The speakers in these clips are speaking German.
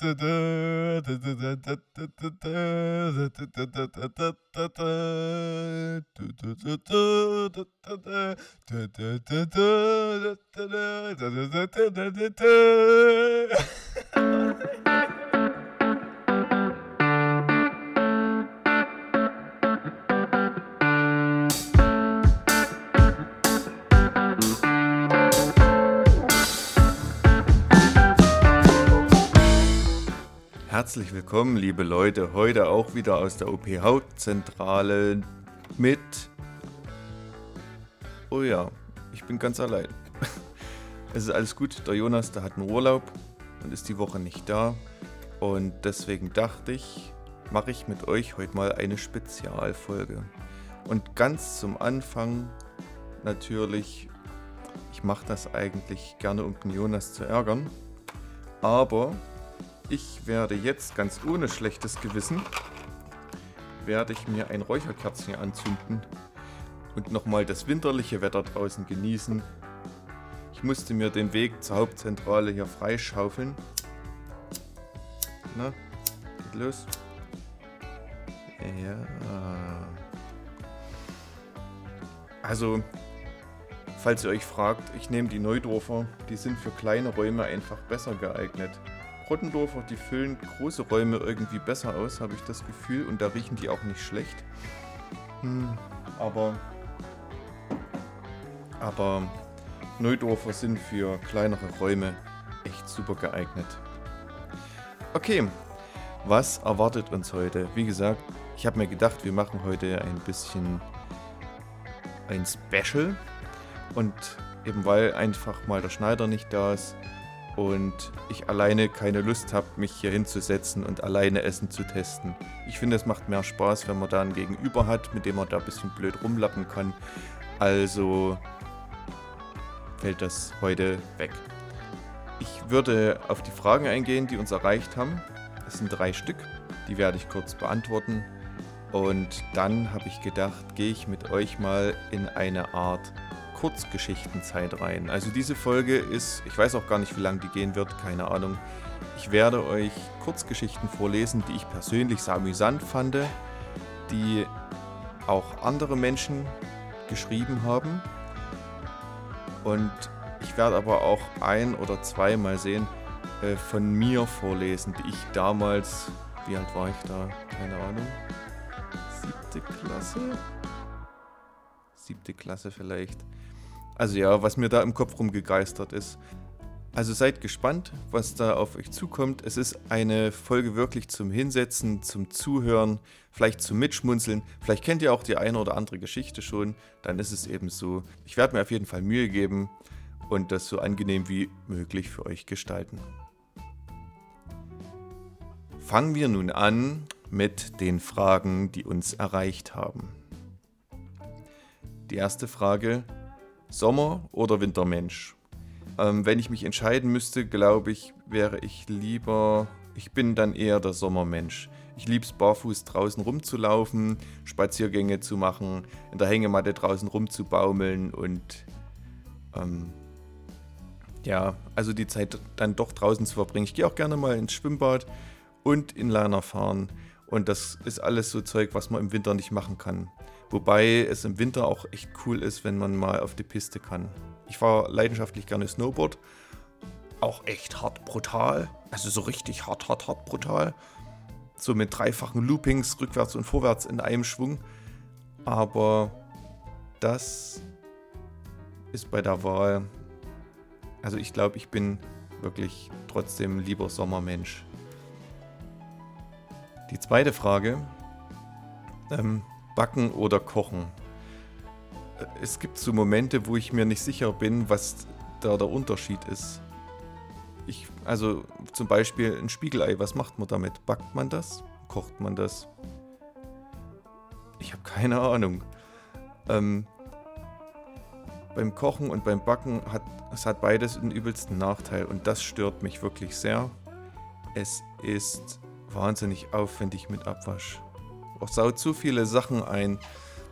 Ha ha ha! Herzlich willkommen, liebe Leute, heute auch wieder aus der OP Hauptzentrale mit... Oh ja, ich bin ganz allein. Es ist alles gut, der Jonas, der hat einen Urlaub und ist die Woche nicht da. Und deswegen dachte ich, mache ich mit euch heute mal eine Spezialfolge. Und ganz zum Anfang natürlich, ich mache das eigentlich gerne, um den Jonas zu ärgern. Aber ich werde jetzt ganz ohne schlechtes Gewissen, werde ich mir ein Räucherkerzchen anzünden und nochmal das winterliche Wetter draußen genießen. Ich musste mir den Weg zur Hauptzentrale hier freischaufeln. Na, geht los. Ja. Also, falls ihr euch fragt, ich nehme die Neudorfer, die sind für kleine Räume einfach besser geeignet. Rottendorfer, die füllen große Räume irgendwie besser aus, habe ich das Gefühl. Und da riechen die auch nicht schlecht. Hm, aber. Aber Neudorfer sind für kleinere Räume echt super geeignet. Okay, was erwartet uns heute? Wie gesagt, ich habe mir gedacht, wir machen heute ein bisschen ein Special. Und eben weil einfach mal der Schneider nicht da ist, und ich alleine keine Lust habe, mich hier hinzusetzen und alleine Essen zu testen. Ich finde, es macht mehr Spaß, wenn man da ein Gegenüber hat, mit dem man da ein bisschen blöd rumlappen kann. Also fällt das heute weg. Ich würde auf die Fragen eingehen, die uns erreicht haben. Es sind drei Stück, die werde ich kurz beantworten. Und dann habe ich gedacht, gehe ich mit euch mal in eine Art Kurzgeschichtenzeit rein. Also diese Folge ist, ich weiß auch gar nicht, wie lange die gehen wird, keine Ahnung. Ich werde euch Kurzgeschichten vorlesen, die ich persönlich sehr amüsant fand, die auch andere Menschen geschrieben haben. Und ich werde aber auch ein oder zwei mal sehen äh, von mir vorlesen, die ich damals, wie alt war ich da? Keine Ahnung. Siebte Klasse? Siebte Klasse vielleicht also ja, was mir da im Kopf rumgegeistert ist. Also seid gespannt, was da auf euch zukommt. Es ist eine Folge wirklich zum Hinsetzen, zum Zuhören, vielleicht zum Mitschmunzeln. Vielleicht kennt ihr auch die eine oder andere Geschichte schon. Dann ist es eben so. Ich werde mir auf jeden Fall Mühe geben und das so angenehm wie möglich für euch gestalten. Fangen wir nun an mit den Fragen, die uns erreicht haben. Die erste Frage Sommer- oder Wintermensch? Ähm, wenn ich mich entscheiden müsste, glaube ich, wäre ich lieber, ich bin dann eher der Sommermensch. Ich liebe es, barfuß draußen rumzulaufen, Spaziergänge zu machen, in der Hängematte draußen rumzubaumeln und ähm, ja, also die Zeit dann doch draußen zu verbringen. Ich gehe auch gerne mal ins Schwimmbad und in Liner fahren. Und das ist alles so Zeug, was man im Winter nicht machen kann. Wobei es im Winter auch echt cool ist, wenn man mal auf die Piste kann. Ich fahre leidenschaftlich gerne Snowboard. Auch echt hart brutal. Also so richtig hart, hart, hart brutal. So mit dreifachen Loopings rückwärts und vorwärts in einem Schwung. Aber das ist bei der Wahl. Also ich glaube, ich bin wirklich trotzdem lieber Sommermensch. Die zweite Frage. Ähm, Backen oder Kochen. Es gibt so Momente, wo ich mir nicht sicher bin, was da der Unterschied ist. Ich, also zum Beispiel ein Spiegelei, was macht man damit? Backt man das? Kocht man das? Ich habe keine Ahnung. Ähm, beim Kochen und beim Backen hat es hat beides einen übelsten Nachteil und das stört mich wirklich sehr. Es ist wahnsinnig aufwendig mit Abwasch saut zu viele Sachen ein.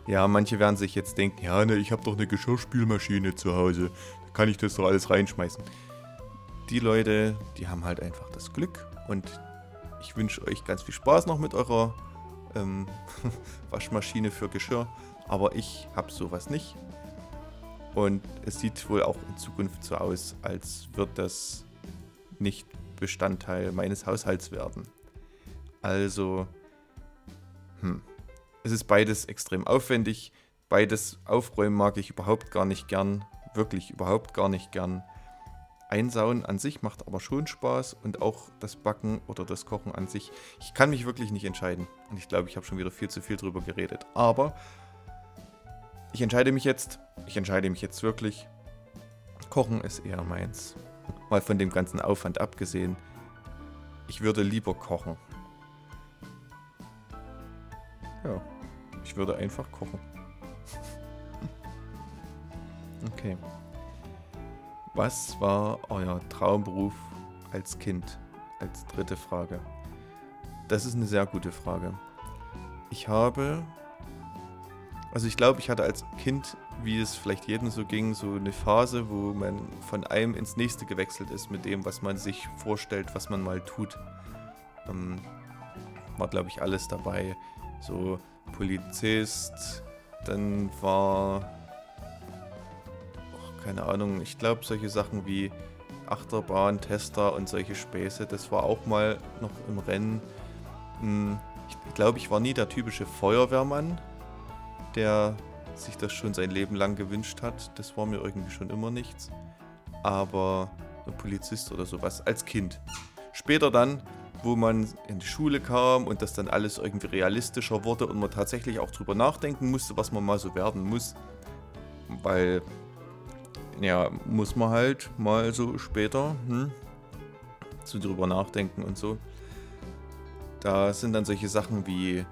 Ja, manche werden sich jetzt denken, ja, ne, ich habe doch eine Geschirrspülmaschine zu Hause. Da kann ich das doch alles reinschmeißen. die Leute, die haben halt einfach das Glück und ich wünsche euch ganz viel Spaß noch mit eurer ähm, Waschmaschine für Geschirr, aber ich habe sowas nicht. Und es sieht wohl auch in Zukunft so aus, als wird das nicht Bestandteil meines Haushalts werden. Also, hm. Es ist beides extrem aufwendig. Beides aufräumen mag ich überhaupt gar nicht gern. Wirklich überhaupt gar nicht gern. Einsauen an sich macht aber schon Spaß und auch das Backen oder das Kochen an sich. Ich kann mich wirklich nicht entscheiden. Und ich glaube, ich habe schon wieder viel zu viel drüber geredet. Aber ich entscheide mich jetzt. Ich entscheide mich jetzt wirklich. Kochen ist eher meins. Mal von dem ganzen Aufwand abgesehen. Ich würde lieber kochen. Ja, ich würde einfach kochen. Okay. Was war euer Traumberuf als Kind? Als dritte Frage. Das ist eine sehr gute Frage. Ich habe, also ich glaube, ich hatte als Kind, wie es vielleicht jedem so ging, so eine Phase, wo man von einem ins nächste gewechselt ist mit dem, was man sich vorstellt, was man mal tut. Ähm, war, glaube ich, alles dabei. So Polizist, dann war keine Ahnung, ich glaube solche Sachen wie Achterbahn, Tester und solche Späße, das war auch mal noch im Rennen. Hm, ich glaube, ich war nie der typische Feuerwehrmann, der sich das schon sein Leben lang gewünscht hat. Das war mir irgendwie schon immer nichts. Aber ein Polizist oder sowas als Kind. Später dann, wo man in die Schule kam und das dann alles irgendwie realistischer wurde und man tatsächlich auch drüber nachdenken musste, was man mal so werden muss. Weil ja, muss man halt mal so später hm, so drüber nachdenken und so. Da sind dann solche Sachen wie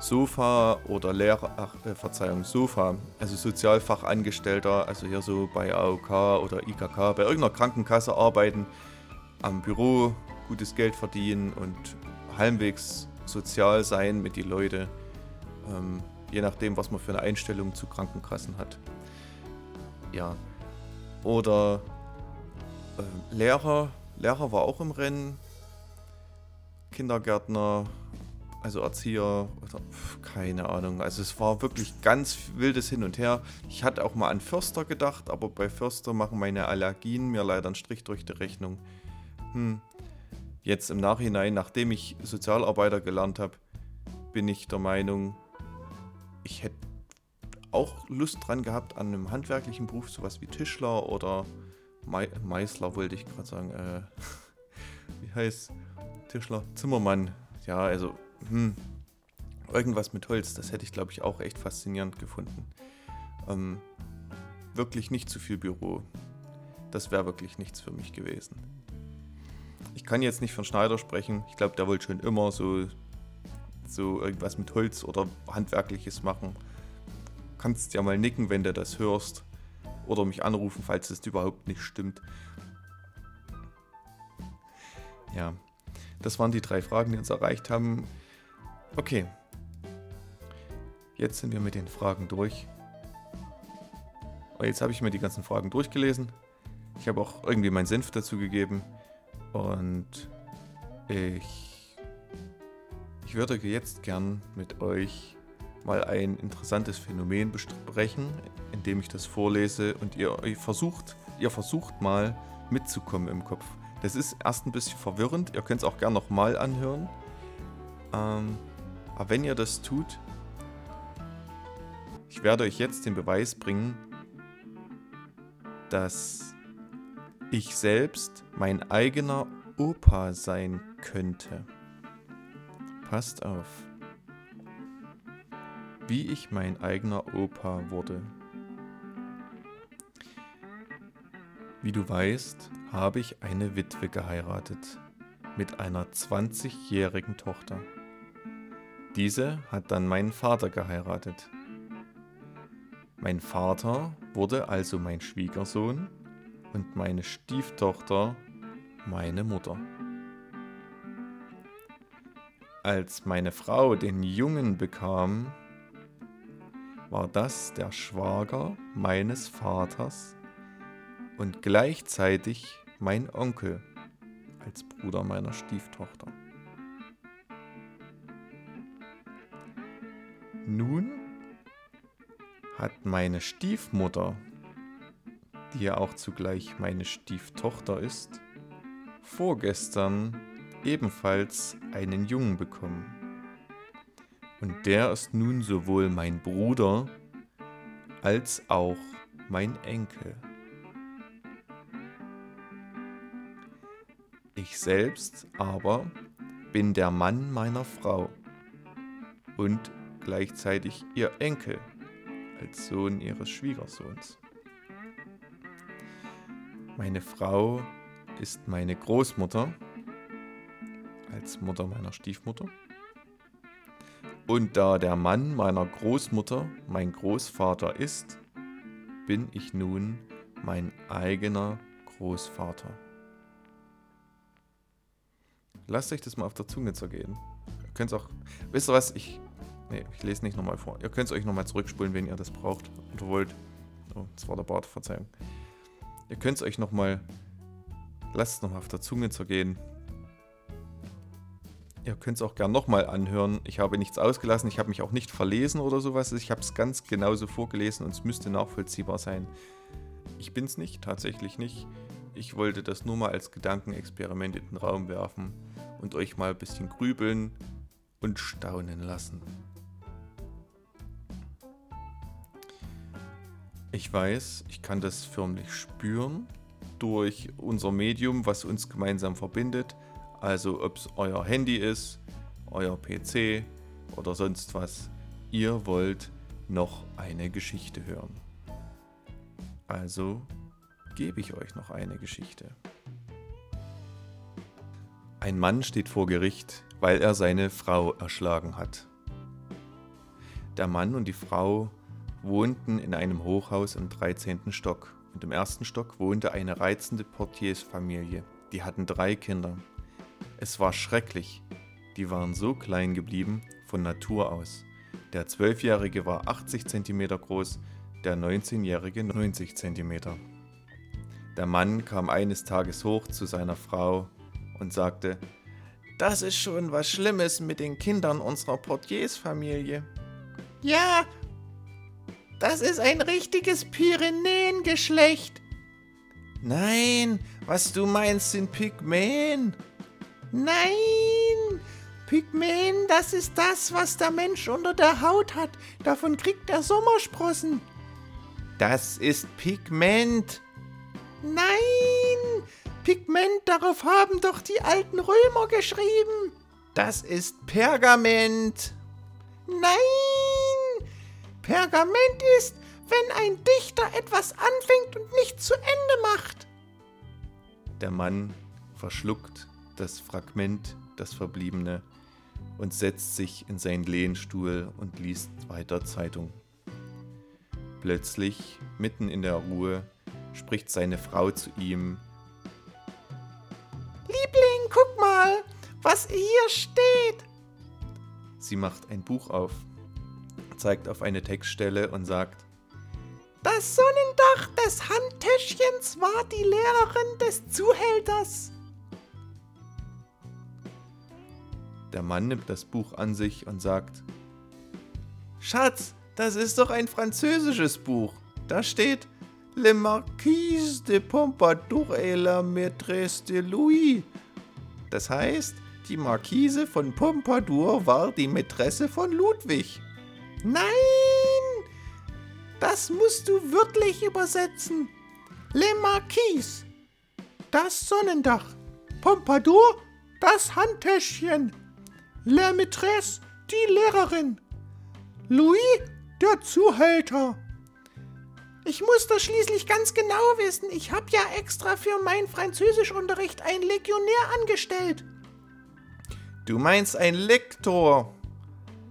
Sofa oder Lehrer, ach, äh, Verzeihung, Sofa, also Sozialfachangestellter, also hier so bei AOK oder IKK, bei irgendeiner Krankenkasse arbeiten, am Büro gutes Geld verdienen und halbwegs sozial sein mit den Leuten, ähm, je nachdem, was man für eine Einstellung zu Krankenkassen hat. Ja, oder äh, Lehrer. Lehrer war auch im Rennen. Kindergärtner, also Erzieher, oder, pf, keine Ahnung. Also es war wirklich ganz wildes Hin und Her. Ich hatte auch mal an Förster gedacht, aber bei Förster machen meine Allergien mir leider einen Strich durch die Rechnung. Hm. Jetzt im Nachhinein, nachdem ich Sozialarbeiter gelernt habe, bin ich der Meinung, ich hätte auch Lust dran gehabt an einem handwerklichen Beruf, sowas wie Tischler oder Me Meißler, wollte ich gerade sagen. Äh, wie heißt Tischler? Zimmermann. Ja, also, hm, irgendwas mit Holz, das hätte ich, glaube ich, auch echt faszinierend gefunden. Ähm, wirklich nicht zu viel Büro. Das wäre wirklich nichts für mich gewesen. Ich kann jetzt nicht von Schneider sprechen. Ich glaube, der wollte schon immer so, so irgendwas mit Holz oder Handwerkliches machen kannst ja mal nicken, wenn du das hörst. Oder mich anrufen, falls es überhaupt nicht stimmt. Ja, das waren die drei Fragen, die uns erreicht haben. Okay. Jetzt sind wir mit den Fragen durch. Und jetzt habe ich mir die ganzen Fragen durchgelesen. Ich habe auch irgendwie meinen Senf dazu gegeben. Und ich, ich würde jetzt gern mit euch mal ein interessantes Phänomen besprechen, indem ich das vorlese und ihr, versucht, ihr versucht mal mitzukommen im Kopf. Das ist erst ein bisschen verwirrend, ihr könnt es auch gerne nochmal anhören. Ähm, aber wenn ihr das tut, ich werde euch jetzt den Beweis bringen, dass ich selbst mein eigener Opa sein könnte. Passt auf wie ich mein eigener Opa wurde. Wie du weißt, habe ich eine Witwe geheiratet mit einer 20-jährigen Tochter. Diese hat dann meinen Vater geheiratet. Mein Vater wurde also mein Schwiegersohn und meine Stieftochter meine Mutter. Als meine Frau den Jungen bekam, war das der Schwager meines Vaters und gleichzeitig mein Onkel als Bruder meiner Stieftochter. Nun hat meine Stiefmutter, die ja auch zugleich meine Stieftochter ist, vorgestern ebenfalls einen Jungen bekommen. Und der ist nun sowohl mein Bruder als auch mein Enkel. Ich selbst aber bin der Mann meiner Frau und gleichzeitig ihr Enkel als Sohn ihres Schwiegersohns. Meine Frau ist meine Großmutter als Mutter meiner Stiefmutter. Und da der Mann meiner Großmutter mein Großvater ist, bin ich nun mein eigener Großvater. Lasst euch das mal auf der Zunge zergehen. Ihr könnt auch, wisst ihr was, ich, nee, ich lese nicht nochmal vor. Ihr könnt es euch nochmal zurückspulen, wenn ihr das braucht oder wollt. Oh, das war der Bart, Verzeihung. Ihr könnt es euch nochmal, lasst es nochmal auf der Zunge zergehen. Ihr könnt es auch gern nochmal anhören. Ich habe nichts ausgelassen, ich habe mich auch nicht verlesen oder sowas. Ich habe es ganz genauso vorgelesen und es müsste nachvollziehbar sein. Ich bin es nicht, tatsächlich nicht. Ich wollte das nur mal als Gedankenexperiment in den Raum werfen und euch mal ein bisschen grübeln und staunen lassen. Ich weiß, ich kann das förmlich spüren durch unser Medium, was uns gemeinsam verbindet. Also ob es euer Handy ist, euer PC oder sonst was. Ihr wollt noch eine Geschichte hören. Also gebe ich euch noch eine Geschichte. Ein Mann steht vor Gericht, weil er seine Frau erschlagen hat. Der Mann und die Frau wohnten in einem Hochhaus im 13. Stock und im ersten Stock wohnte eine reizende Portiersfamilie. Die hatten drei Kinder. Es war schrecklich. Die waren so klein geblieben von Natur aus. Der Zwölfjährige war 80 cm groß, der 19-Jährige 90 cm. Der Mann kam eines Tages hoch zu seiner Frau und sagte, das ist schon was Schlimmes mit den Kindern unserer Portiersfamilie. Ja, das ist ein richtiges Pyrenäengeschlecht. Nein, was du meinst sind Pygmäen. Nein! Pygmäen, das ist das, was der Mensch unter der Haut hat. Davon kriegt er Sommersprossen. Das ist Pigment. Nein! Pigment, darauf haben doch die alten Römer geschrieben. Das ist Pergament. Nein! Pergament ist, wenn ein Dichter etwas anfängt und nicht zu Ende macht. Der Mann verschluckt das Fragment, das Verbliebene, und setzt sich in seinen Lehnstuhl und liest weiter Zeitung. Plötzlich, mitten in der Ruhe, spricht seine Frau zu ihm. Liebling, guck mal, was hier steht. Sie macht ein Buch auf, zeigt auf eine Textstelle und sagt, das Sonnendach des Handtäschchens war die Lehrerin des Zuhälters. Der Mann nimmt das Buch an sich und sagt, Schatz, das ist doch ein französisches Buch. Da steht Le Marquise de Pompadour et la Maîtresse de Louis. Das heißt, die Marquise von Pompadour war die Mätresse von Ludwig. Nein! Das musst du wörtlich übersetzen. Le Marquise, das Sonnendach. Pompadour, das Handtäschchen. La Maîtresse, die Lehrerin. Louis, der Zuhälter. Ich muss das schließlich ganz genau wissen. Ich habe ja extra für meinen Französischunterricht einen Legionär angestellt. Du meinst ein Lektor?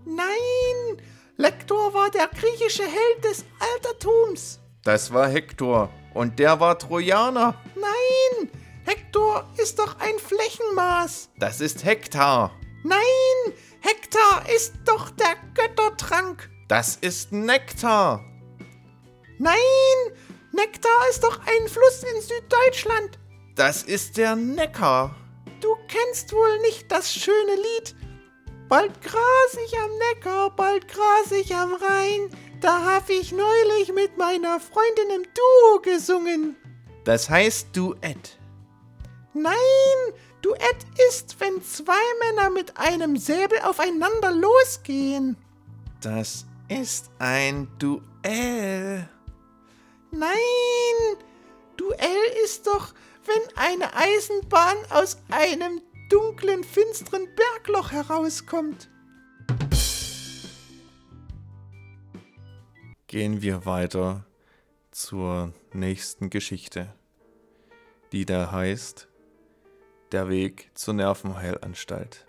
Nein, Lektor war der griechische Held des Altertums. Das war Hektor und der war Trojaner. Nein, Hektor ist doch ein Flächenmaß. Das ist Hektar. Nein, Hektar ist doch der Göttertrank. Das ist Nektar. Nein, Nektar ist doch ein Fluss in Süddeutschland. Das ist der Neckar. Du kennst wohl nicht das schöne Lied. Bald gras ich am Neckar, bald gras ich am Rhein. Da hab ich neulich mit meiner Freundin im Duo gesungen. Das heißt Duett. Nein, Duett ist, wenn zwei Männer mit einem Säbel aufeinander losgehen. Das ist ein Duell. Nein, Duell ist doch, wenn eine Eisenbahn aus einem dunklen, finsteren Bergloch herauskommt. Gehen wir weiter zur nächsten Geschichte, die da heißt Der Weg zur Nervenheilanstalt.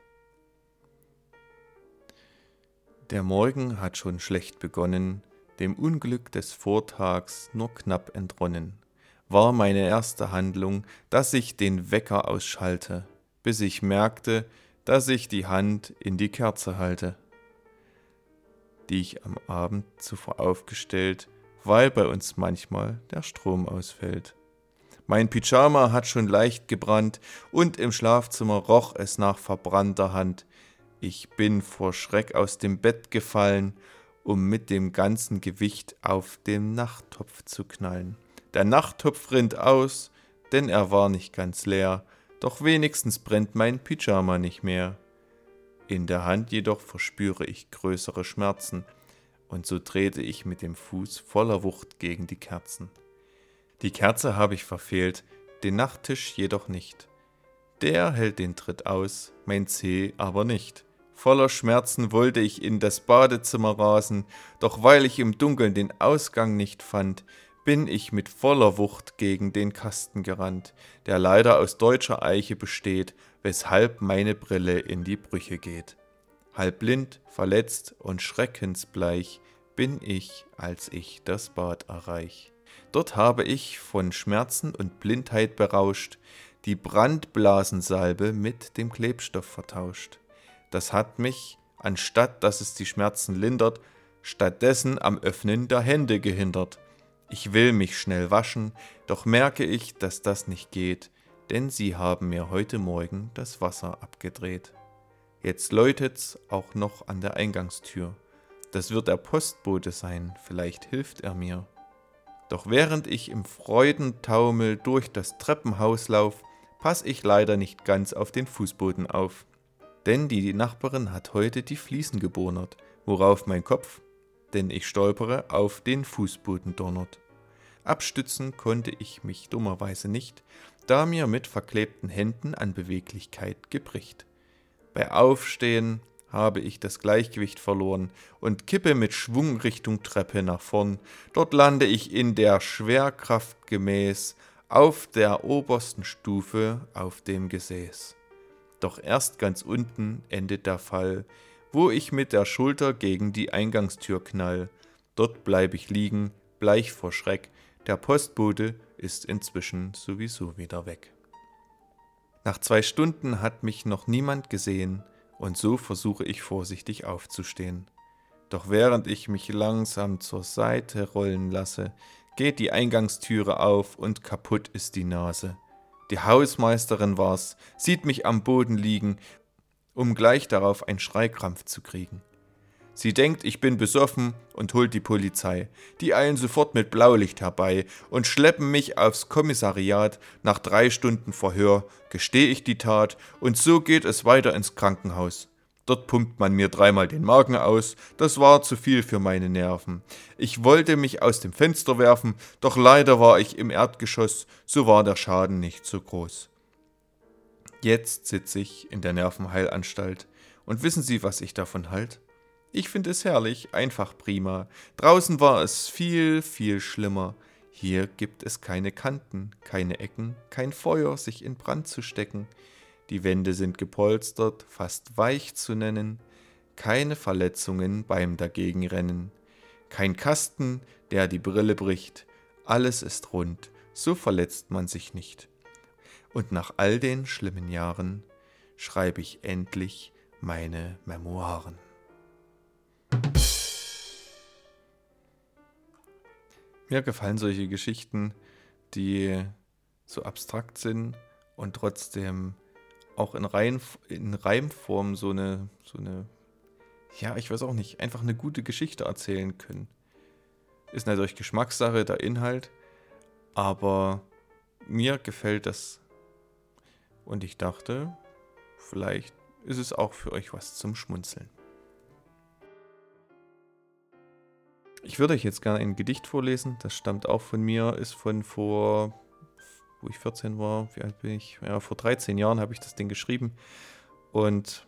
Der Morgen hat schon schlecht begonnen, dem Unglück des Vortags nur knapp entronnen, war meine erste Handlung, dass ich den Wecker ausschalte, bis ich merkte, dass ich die Hand in die Kerze halte, die ich am Abend zuvor aufgestellt, weil bei uns manchmal der Strom ausfällt. Mein Pyjama hat schon leicht gebrannt und im Schlafzimmer roch es nach verbrannter Hand. Ich bin vor Schreck aus dem Bett gefallen um mit dem ganzen Gewicht auf den Nachttopf zu knallen. Der Nachttopf rinnt aus, denn er war nicht ganz leer, doch wenigstens brennt mein Pyjama nicht mehr. In der Hand jedoch verspüre ich größere Schmerzen, und so trete ich mit dem Fuß voller Wucht gegen die Kerzen. Die Kerze habe ich verfehlt, den Nachttisch jedoch nicht. Der hält den Tritt aus, mein Zeh aber nicht. Voller Schmerzen wollte ich in das Badezimmer rasen, doch weil ich im Dunkeln den Ausgang nicht fand, bin ich mit voller Wucht gegen den Kasten gerannt, der leider aus deutscher Eiche besteht, weshalb meine Brille in die Brüche geht. Halb blind, verletzt und schreckensbleich bin ich, als ich das Bad erreich. Dort habe ich, von Schmerzen und Blindheit berauscht, die Brandblasensalbe mit dem Klebstoff vertauscht. Das hat mich, anstatt dass es die Schmerzen lindert, stattdessen am Öffnen der Hände gehindert. Ich will mich schnell waschen, doch merke ich, dass das nicht geht, denn sie haben mir heute Morgen das Wasser abgedreht. Jetzt läutet's auch noch an der Eingangstür. Das wird der Postbote sein, vielleicht hilft er mir. Doch während ich im Freudentaumel durch das Treppenhaus lauf, pass ich leider nicht ganz auf den Fußboden auf denn die Nachbarin hat heute die Fliesen gebohnert, worauf mein Kopf, denn ich stolpere, auf den Fußboden donnert. Abstützen konnte ich mich dummerweise nicht, da mir mit verklebten Händen an Beweglichkeit gebricht. Bei Aufstehen habe ich das Gleichgewicht verloren und kippe mit Schwung Richtung Treppe nach vorn. Dort lande ich in der Schwerkraft gemäß auf der obersten Stufe auf dem Gesäß. Doch erst ganz unten endet der Fall, wo ich mit der Schulter gegen die Eingangstür knall. Dort bleib ich liegen, bleich vor Schreck. Der Postbote ist inzwischen sowieso wieder weg. Nach zwei Stunden hat mich noch niemand gesehen, und so versuche ich vorsichtig aufzustehen. Doch während ich mich langsam zur Seite rollen lasse, geht die Eingangstüre auf und kaputt ist die Nase. Die Hausmeisterin war's, sieht mich am Boden liegen, um gleich darauf einen Schreikrampf zu kriegen. Sie denkt, ich bin besoffen und holt die Polizei. Die eilen sofort mit Blaulicht herbei und schleppen mich aufs Kommissariat. Nach drei Stunden Verhör gestehe ich die Tat und so geht es weiter ins Krankenhaus. Dort pumpt man mir dreimal den Magen aus, das war zu viel für meine Nerven. Ich wollte mich aus dem Fenster werfen, doch leider war ich im Erdgeschoss, so war der Schaden nicht so groß. Jetzt sitze ich in der Nervenheilanstalt, und wissen Sie, was ich davon halt? Ich finde es herrlich, einfach prima. Draußen war es viel, viel schlimmer. Hier gibt es keine Kanten, keine Ecken, kein Feuer, sich in Brand zu stecken. Die Wände sind gepolstert, fast weich zu nennen, keine Verletzungen beim Dagegenrennen, kein Kasten, der die Brille bricht, alles ist rund, so verletzt man sich nicht. Und nach all den schlimmen Jahren schreibe ich endlich meine Memoiren. Mir gefallen solche Geschichten, die so abstrakt sind, und trotzdem auch in, Reim, in Reimform so eine, so eine, ja, ich weiß auch nicht, einfach eine gute Geschichte erzählen können. Ist natürlich Geschmackssache, der Inhalt, aber mir gefällt das. Und ich dachte, vielleicht ist es auch für euch was zum Schmunzeln. Ich würde euch jetzt gerne ein Gedicht vorlesen. Das stammt auch von mir, ist von vor, wo ich 14 war, wie alt bin ich? Ja, vor 13 Jahren habe ich das Ding geschrieben. Und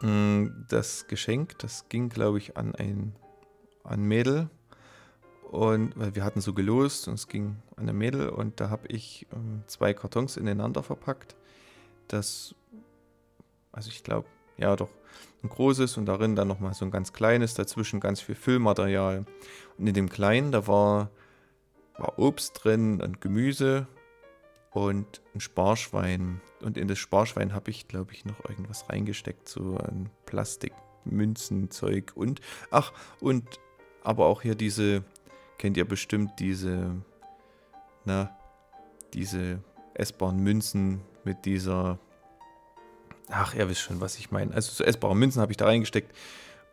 mh, mm, das Geschenk, das ging, glaube ich, an ein an Mädel. Und weil wir hatten so gelost und es ging an ein Mädel und da habe ich ähm, zwei Kartons ineinander verpackt. Das, also ich glaube, ja doch, ein großes und darin dann nochmal so ein ganz kleines, dazwischen ganz viel Füllmaterial. Und in dem kleinen, da war, war Obst drin und Gemüse und ein Sparschwein. Und in das Sparschwein habe ich, glaube ich, noch irgendwas reingesteckt, so ein Plastikmünzenzeug und, ach, und aber auch hier diese, kennt ihr bestimmt diese, na, diese essbaren Münzen mit dieser Ach, ihr wisst schon, was ich meine. Also so essbare Münzen habe ich da reingesteckt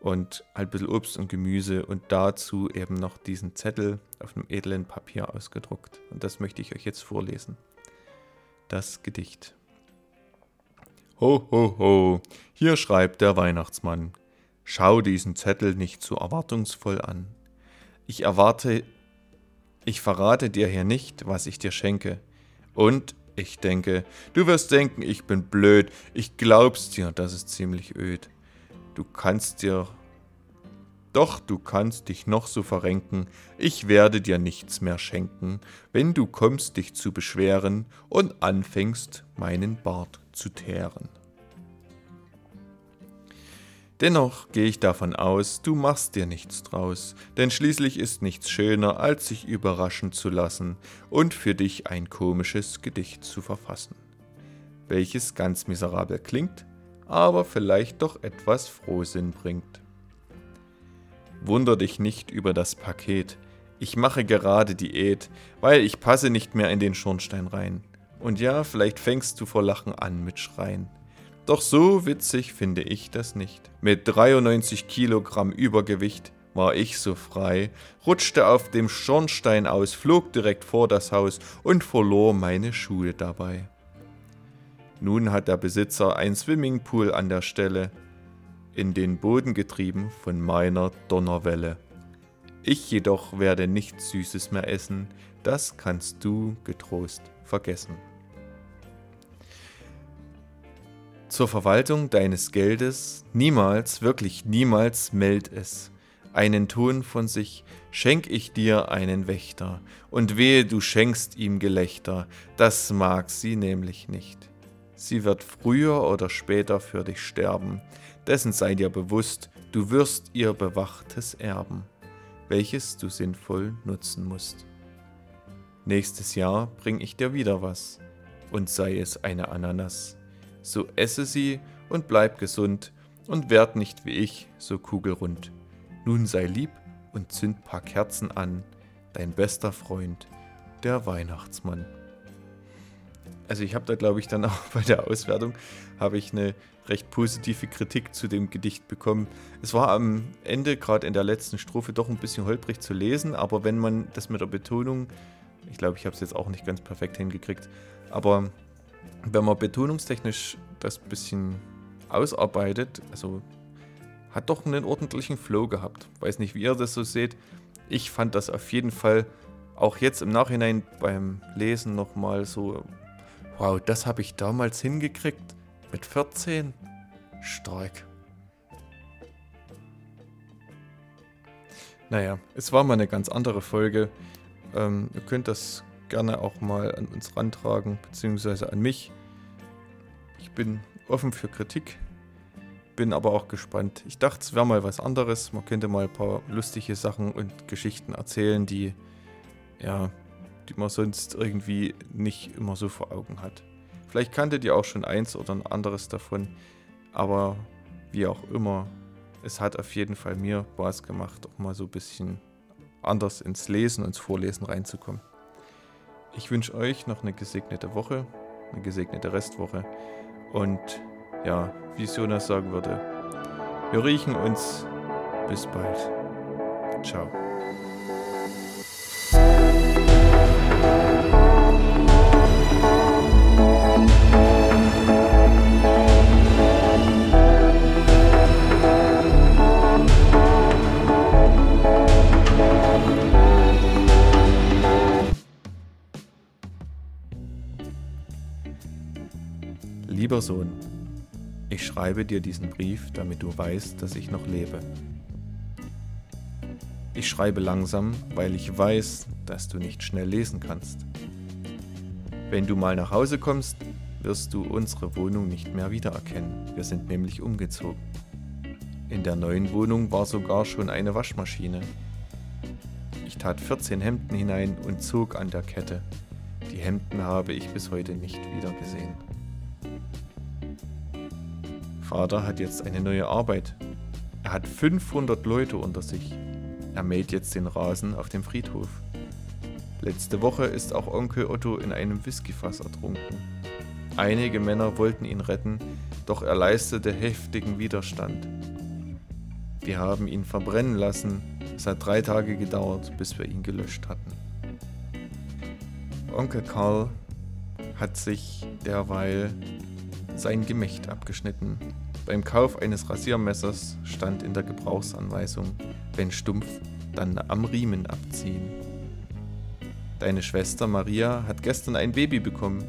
und halt ein bisschen Obst und Gemüse und dazu eben noch diesen Zettel auf einem edlen Papier ausgedruckt. Und das möchte ich euch jetzt vorlesen. Das Gedicht. Ho, ho, ho, hier schreibt der Weihnachtsmann. Schau diesen Zettel nicht zu erwartungsvoll an. Ich erwarte, ich verrate dir hier nicht, was ich dir schenke. Und ich denke, du wirst denken, ich bin blöd. Ich glaub's dir, das ist ziemlich öd. Du kannst dir. Doch du kannst dich noch so verrenken, ich werde dir nichts mehr schenken, wenn du kommst dich zu beschweren und anfängst meinen Bart zu teeren. Dennoch gehe ich davon aus, du machst dir nichts draus, denn schließlich ist nichts schöner, als sich überraschen zu lassen und für dich ein komisches Gedicht zu verfassen, welches ganz miserabel klingt, aber vielleicht doch etwas Frohsinn bringt. Wunder dich nicht über das Paket, ich mache gerade Diät, weil ich passe nicht mehr in den Schornstein rein. Und ja, vielleicht fängst du vor Lachen an mit Schreien. Doch so witzig finde ich das nicht. Mit 93 Kilogramm Übergewicht war ich so frei, rutschte auf dem Schornstein aus, flog direkt vor das Haus und verlor meine Schuhe dabei. Nun hat der Besitzer ein Swimmingpool an der Stelle, in den Boden getrieben von meiner Donnerwelle. Ich jedoch werde nichts Süßes mehr essen, das kannst du getrost vergessen. Zur Verwaltung deines Geldes, niemals, wirklich niemals meld es. Einen Ton von sich, schenk ich dir einen Wächter, und wehe, du schenkst ihm Gelächter, das mag sie nämlich nicht. Sie wird früher oder später für dich sterben, dessen sei dir bewusst, du wirst ihr bewachtes erben, welches du sinnvoll nutzen musst. Nächstes Jahr bring ich dir wieder was, und sei es eine Ananas so esse sie und bleib gesund und werd nicht wie ich so kugelrund. Nun sei lieb und zünd paar Kerzen an, dein bester Freund, der Weihnachtsmann. Also ich habe da, glaube ich, dann auch bei der Auswertung habe ich eine recht positive Kritik zu dem Gedicht bekommen. Es war am Ende, gerade in der letzten Strophe, doch ein bisschen holprig zu lesen, aber wenn man das mit der Betonung, ich glaube, ich habe es jetzt auch nicht ganz perfekt hingekriegt, aber wenn man betonungstechnisch das ein bisschen ausarbeitet, also hat doch einen ordentlichen Flow gehabt. Weiß nicht, wie ihr das so seht. Ich fand das auf jeden Fall auch jetzt im Nachhinein beim Lesen nochmal so, wow, das habe ich damals hingekriegt. Mit 14. Stark. Naja, es war mal eine ganz andere Folge. Ähm, ihr könnt das gerne auch mal an uns rantragen, beziehungsweise an mich. Ich bin offen für Kritik, bin aber auch gespannt. Ich dachte, es wäre mal was anderes. Man könnte mal ein paar lustige Sachen und Geschichten erzählen, die, ja, die man sonst irgendwie nicht immer so vor Augen hat. Vielleicht kanntet ihr auch schon eins oder ein anderes davon, aber wie auch immer, es hat auf jeden Fall mir Spaß gemacht, auch mal so ein bisschen anders ins Lesen ins Vorlesen reinzukommen. Ich wünsche euch noch eine gesegnete Woche eine gesegnete Restwoche. Und ja, wie Jonas sagen würde, wir riechen uns. Bis bald. Ciao. Lieber Sohn, ich schreibe dir diesen Brief, damit du weißt, dass ich noch lebe. Ich schreibe langsam, weil ich weiß, dass du nicht schnell lesen kannst. Wenn du mal nach Hause kommst, wirst du unsere Wohnung nicht mehr wiedererkennen. Wir sind nämlich umgezogen. In der neuen Wohnung war sogar schon eine Waschmaschine. Ich tat 14 Hemden hinein und zog an der Kette. Die Hemden habe ich bis heute nicht wiedergesehen. Vater hat jetzt eine neue Arbeit. Er hat 500 Leute unter sich. Er mäht jetzt den Rasen auf dem Friedhof. Letzte Woche ist auch Onkel Otto in einem Whiskyfass ertrunken. Einige Männer wollten ihn retten, doch er leistete heftigen Widerstand. Wir haben ihn verbrennen lassen. Es hat drei Tage gedauert, bis wir ihn gelöscht hatten. Onkel Karl hat sich derweil sein Gemächt abgeschnitten. Beim Kauf eines Rasiermessers stand in der Gebrauchsanweisung, wenn stumpf, dann am Riemen abziehen. Deine Schwester Maria hat gestern ein Baby bekommen.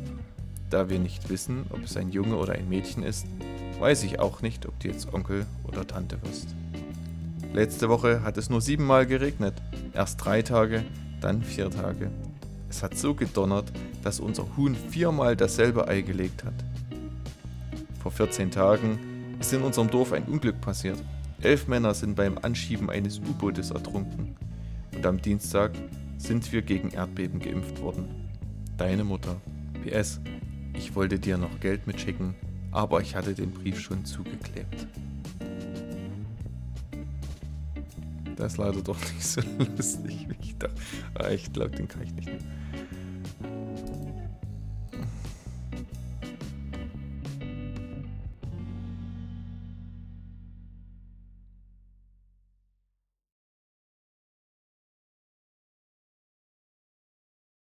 Da wir nicht wissen, ob es ein Junge oder ein Mädchen ist, weiß ich auch nicht, ob du jetzt Onkel oder Tante wirst. Letzte Woche hat es nur siebenmal geregnet. Erst drei Tage, dann vier Tage. Es hat so gedonnert, dass unser Huhn viermal dasselbe Ei gelegt hat. Vor 14 Tagen ist in unserem Dorf ein Unglück passiert. Elf Männer sind beim Anschieben eines U-Bootes ertrunken. Und am Dienstag sind wir gegen Erdbeben geimpft worden. Deine Mutter. PS. Ich wollte dir noch Geld mitschicken, aber ich hatte den Brief schon zugeklebt. Das ist leider doch nicht so lustig, wie ich dachte. Ah, ich glaube, den kann ich nicht mehr.